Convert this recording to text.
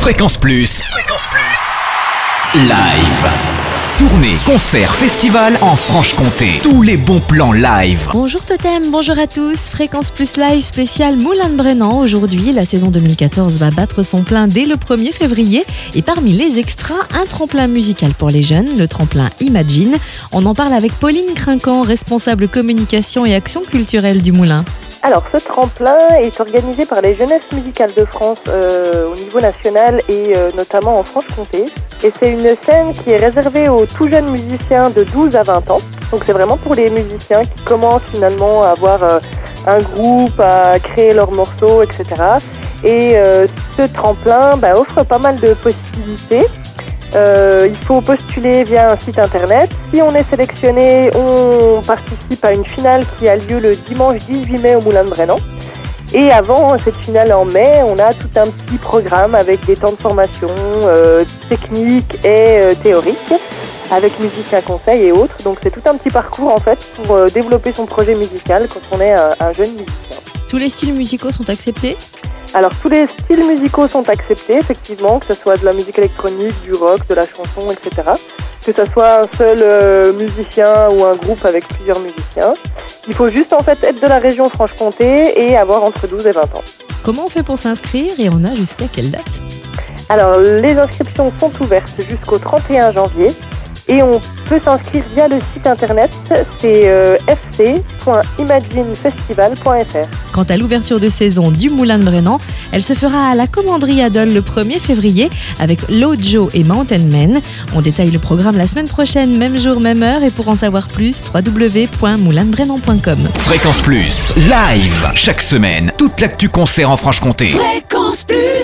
Fréquence Plus. Fréquence Plus. Live. Tournée, concert, festival en Franche-Comté. Tous les bons plans live. Bonjour Totem, bonjour à tous. Fréquence Plus Live spécial Moulin de Brennan. Aujourd'hui, la saison 2014 va battre son plein dès le 1er février. Et parmi les extras, un tremplin musical pour les jeunes, le tremplin Imagine. On en parle avec Pauline Crinquant, responsable communication et action culturelle du Moulin. Alors, ce tremplin est organisé par les Jeunesses musicales de France euh, au niveau national et euh, notamment en Franche-Comté. Et c'est une scène qui est réservée aux tout jeunes musiciens de 12 à 20 ans. Donc c'est vraiment pour les musiciens qui commencent finalement à avoir euh, un groupe, à créer leurs morceaux, etc. Et ce tremplin bah, offre pas mal de possibilités. Euh, il faut postuler via un site internet. Si on est sélectionné, on participe à une finale qui a lieu le dimanche 18 mai au Moulin de Brennan. Et avant cette finale en mai, on a tout un petit programme avec des temps de formation euh, techniques et euh, théoriques, avec musiciens conseils et autres. Donc c'est tout un petit parcours en fait pour euh, développer son projet musical quand on est un, un jeune musicien. Tous les styles musicaux sont acceptés? Alors tous les styles musicaux sont acceptés, effectivement, que ce soit de la musique électronique, du rock, de la chanson, etc. Que ce soit un seul euh, musicien ou un groupe avec plusieurs musiciens. Il faut juste en fait être de la région Franche-Comté et avoir entre 12 et 20 ans. Comment on fait pour s'inscrire et on a jusqu'à quelle date? Alors les inscriptions sont ouvertes jusqu'au 31 janvier et on peut s'inscrire via le site internet, c'est euh, fc.imaginefestival.fr. Quant à l'ouverture de saison du Moulin de Brennan, elle se fera à la commanderie Adol le 1er février avec Lojo et Mountain Men. On détaille le programme la semaine prochaine, même jour, même heure, et pour en savoir plus, www.moulindebrennan.com. Fréquence Plus, live, chaque semaine, toute l'actu concert en Franche-Comté. Fréquence Plus